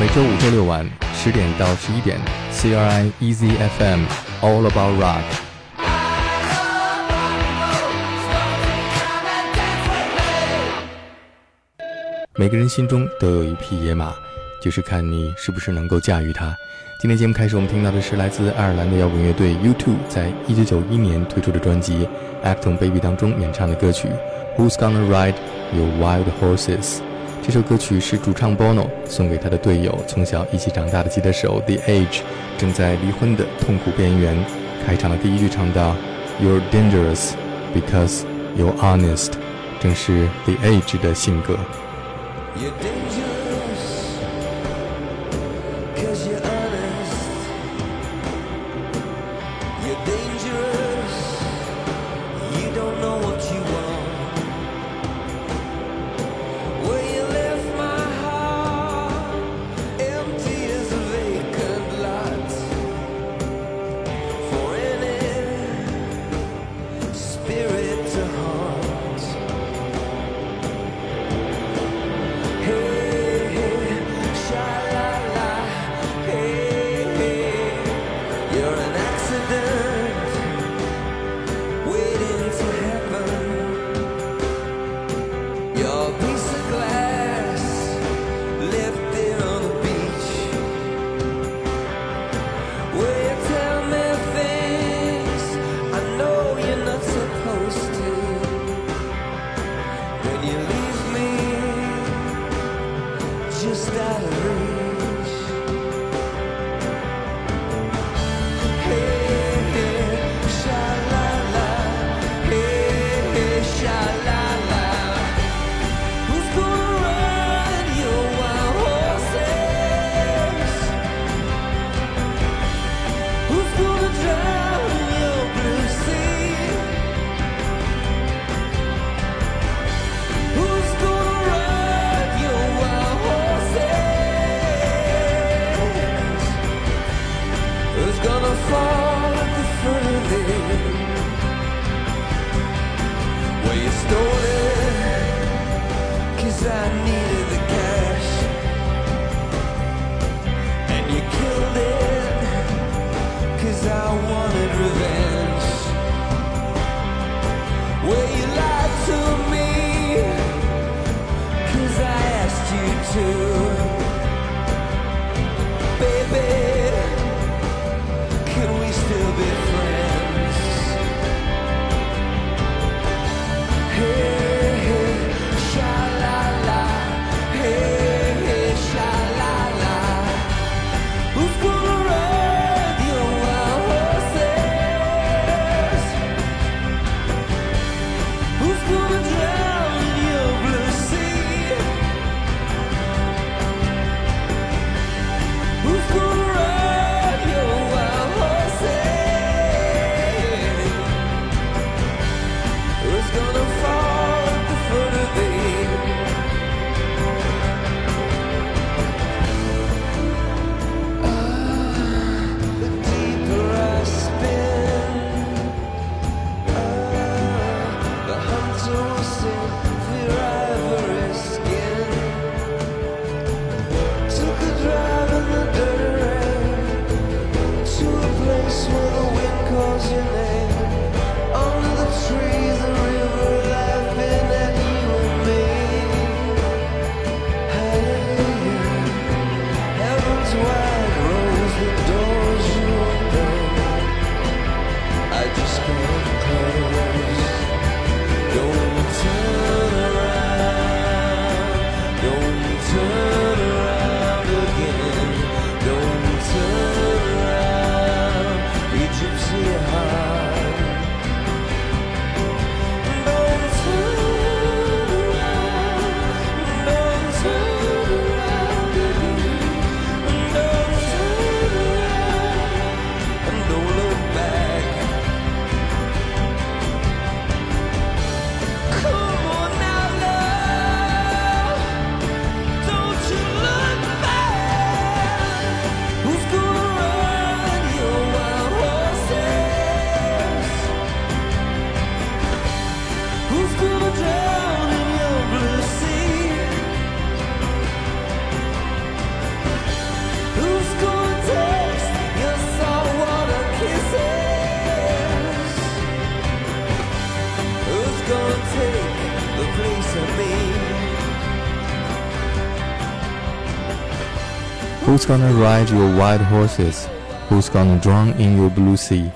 每周五、周六晚十点到十一点，CRI Easy FM All About Rock。每个人心中都有一匹野马，就是看你是不是能够驾驭它。今天节目开始，我们听到的是来自爱尔兰的摇滚乐队 U2 在一九九一年推出的专辑《Acton Baby》当中演唱的歌曲《Who's Gonna Ride Your Wild Horses》。这首歌曲是主唱 Bono 送给他的队友，从小一起长大的吉他手 The Age，正在离婚的痛苦边缘。开场的第一句唱到：“You're dangerous because you're honest”，正是 The Age 的性格。Gonna ride your white horses? Who's gonna drown in your blue sea?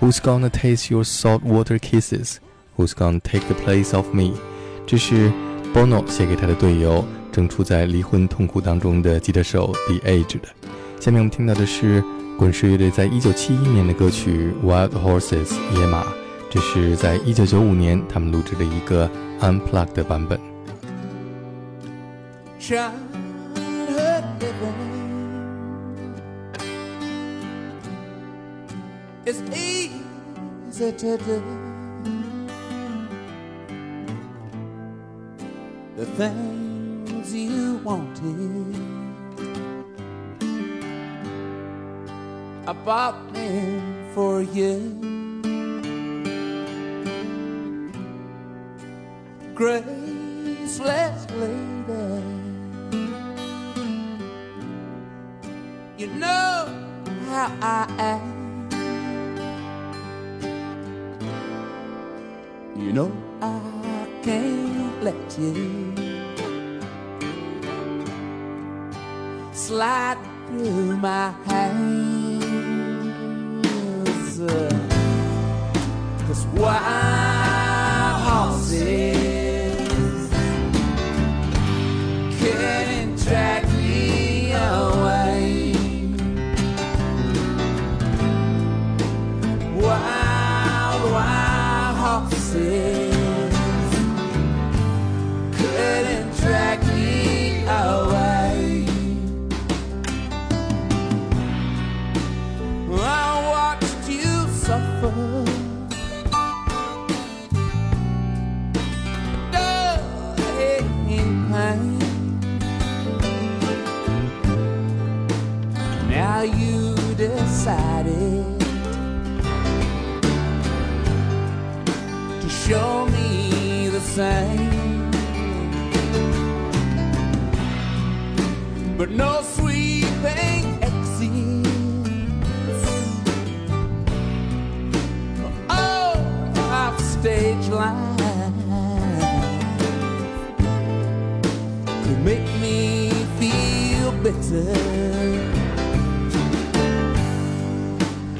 Who's gonna taste your saltwater kisses? Who's gonna take the place of me? 这是 Bono 写给他的队友，正处在离婚痛苦当中的吉他手 The Age 的。下面我们听到的是滚石乐队在一九七一年的歌曲《Wild Horses》野马，这是在一九九五年他们录制的一个 Unplugged 版本。It's easy to do the things you wanted. I bought them for you. Graceless lady, you know how I am. Know I can't let you slide through my hands. Cause wild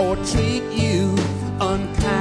or treat you unkind.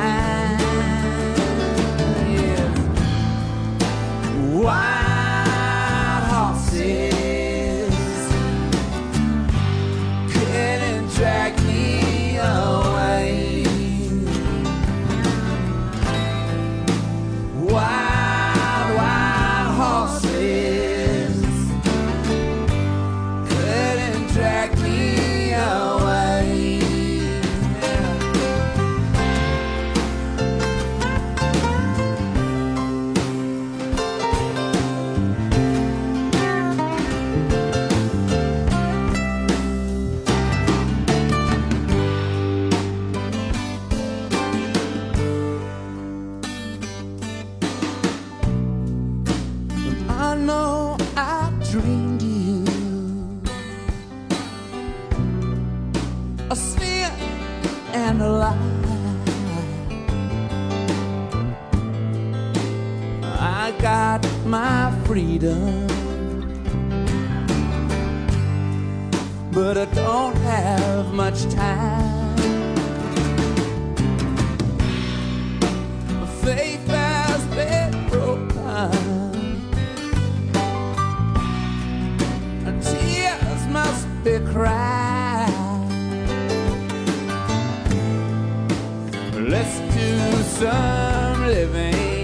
Some living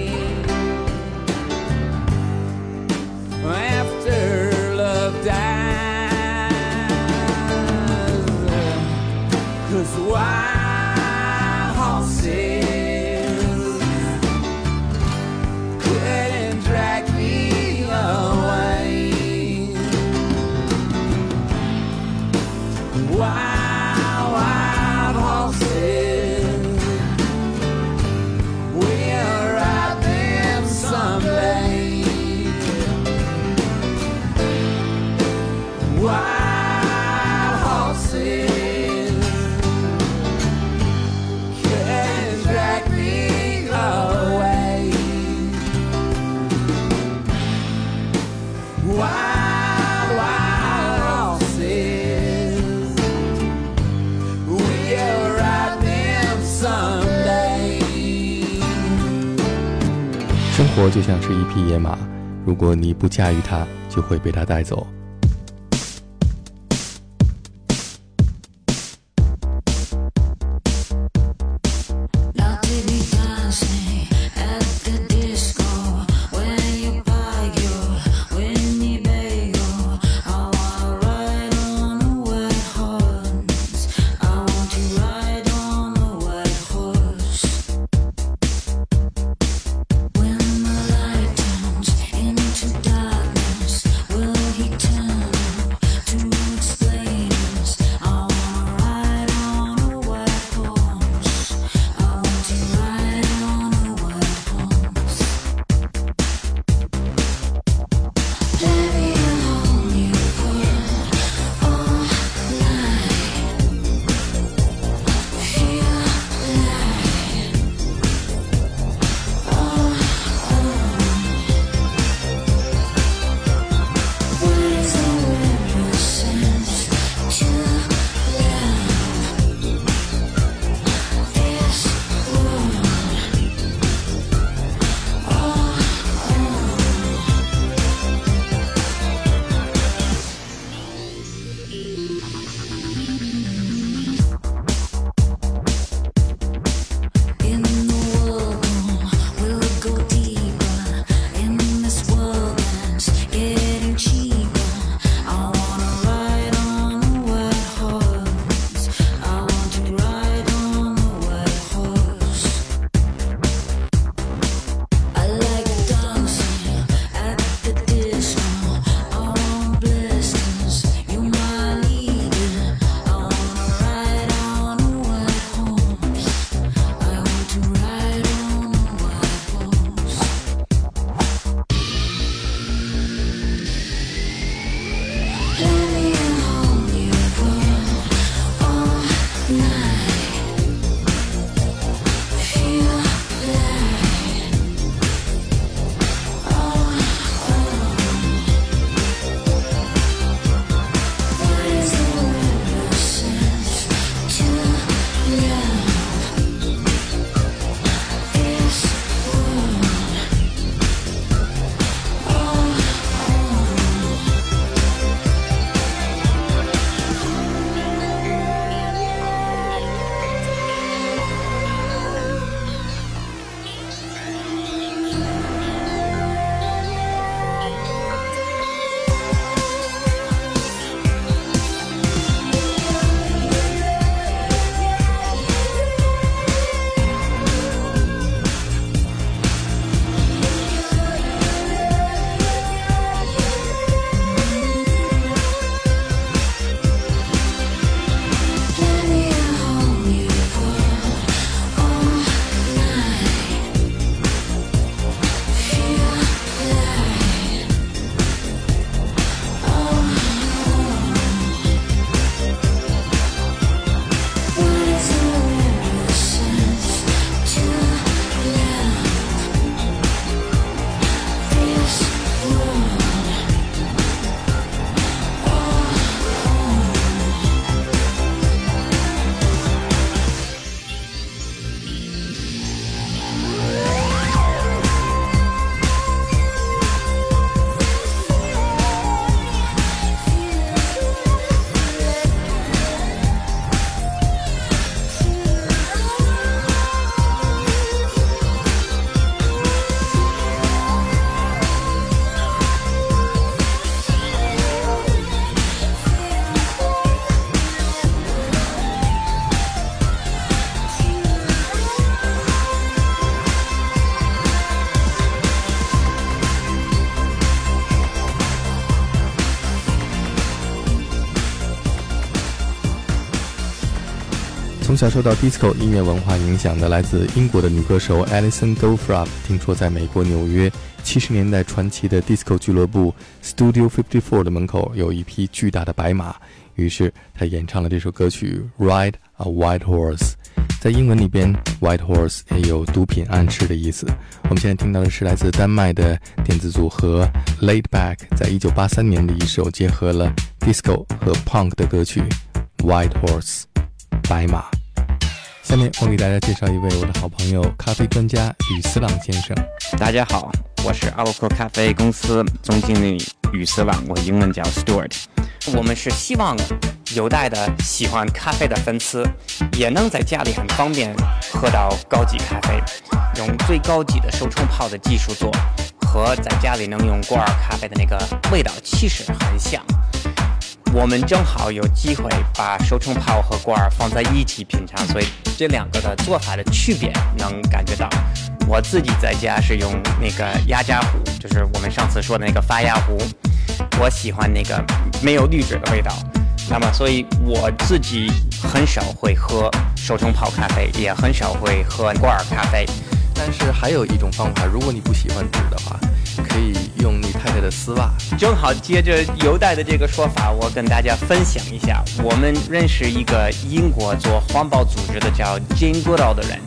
我就像是一匹野马，如果你不驾驭它，就会被它带走。从小受到 disco 音乐文化影响的来自英国的女歌手 Alison Goldfrapp，听说在美国纽约七十年代传奇的 disco 俱乐部 Studio Fifty Four 的门口有一匹巨大的白马，于是她演唱了这首歌曲《Ride a White Horse》。在英文里边，White Horse 也有毒品暗示的意思。我们现在听到的是来自丹麦的电子组合 Laid Back 在一九八三年的一首结合了 disco 和 punk 的歌曲《White Horse》。白马。下面我给大家介绍一位我的好朋友，咖啡专家吕思朗先生。大家好，我是阿洛克咖啡公司总经理吕思朗，我英文叫 Stuart。我们是希望有代的喜欢咖啡的粉丝，也能在家里很方便喝到高级咖啡，用最高级的手冲泡的技术做，和在家里能用挂耳咖啡的那个味道其实很像。我们正好有机会把手冲泡和挂耳放在一起品尝，所以这两个的做法的区别能感觉到。我自己在家是用那个压加壶，就是我们上次说的那个发压壶。我喜欢那个没有滤纸的味道，那么所以我自己很少会喝手冲泡咖啡，也很少会喝挂耳咖啡。但是还有一种方法，如果你不喜欢纸的话，可以用你太太的丝袜。正好接着邮袋的这个说法，我跟大家分享一下。我们认识一个英国做环保组织的叫 Jane Goodall 的人，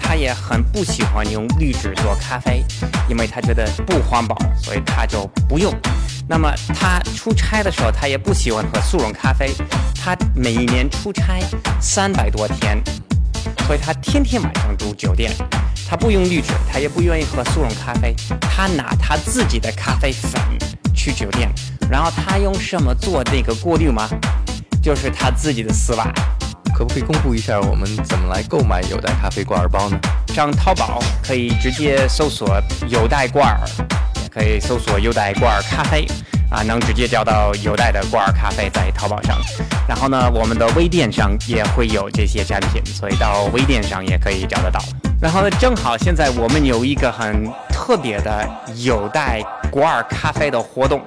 他也很不喜欢用滤纸做咖啡，因为他觉得不环保，所以他就不用。那么他出差的时候，他也不喜欢喝速溶咖啡，他每一年出差三百多天，所以他天天晚上住酒店。他不用滤纸，他也不愿意喝速溶咖啡，他拿他自己的咖啡粉去酒店，然后他用什么做那个过滤吗？就是他自己的丝袜。可不可以公布一下我们怎么来购买有袋咖啡挂耳包呢？上淘宝可以直接搜索有袋挂耳，也可以搜索有袋挂耳咖啡，啊，能直接找到有袋的挂耳咖啡在淘宝上。然后呢，我们的微店上也会有这些产品，所以到微店上也可以找得到。然后呢，正好现在我们有一个很特别的有袋挂耳咖啡的活动，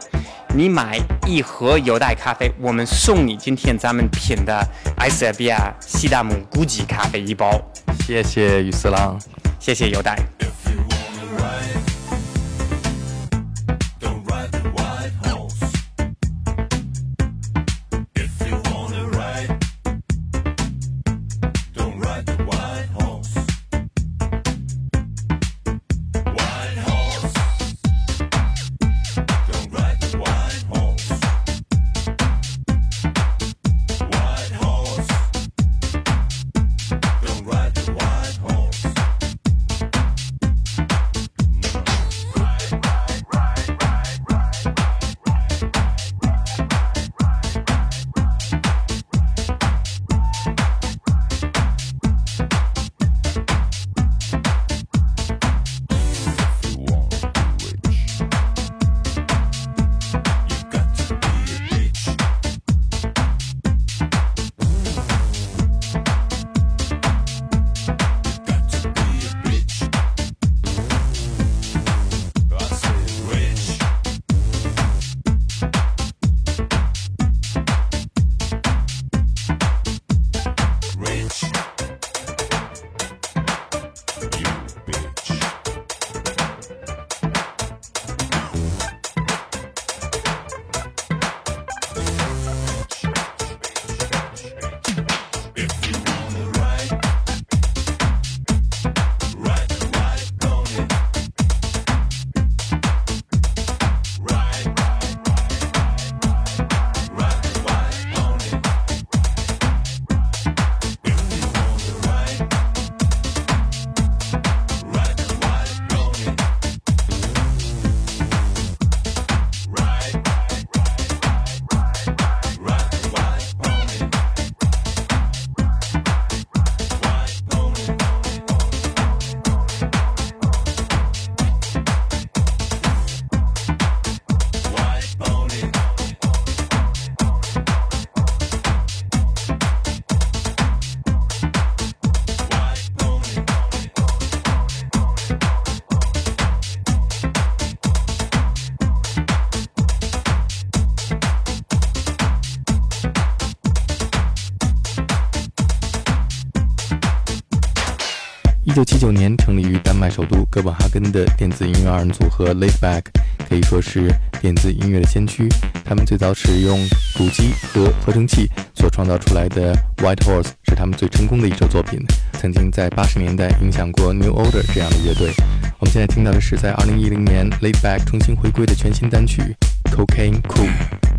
你买一盒有袋咖啡，我们送你今天咱们品的埃塞俄比亚西达姆古吉咖啡一包。谢谢于四郎，谢谢有袋。九年成立于丹麦首都哥本哈根的电子音乐二人组合 Laidback，可以说是电子音乐的先驱。他们最早使用鼓机和合成器所创造出来的 White Horse 是他们最成功的一首作品，曾经在八十年代影响过 New Order 这样的乐队。我们现在听到的是在二零一零年 Laidback 重新回归的全新单曲 Cocaine Cool。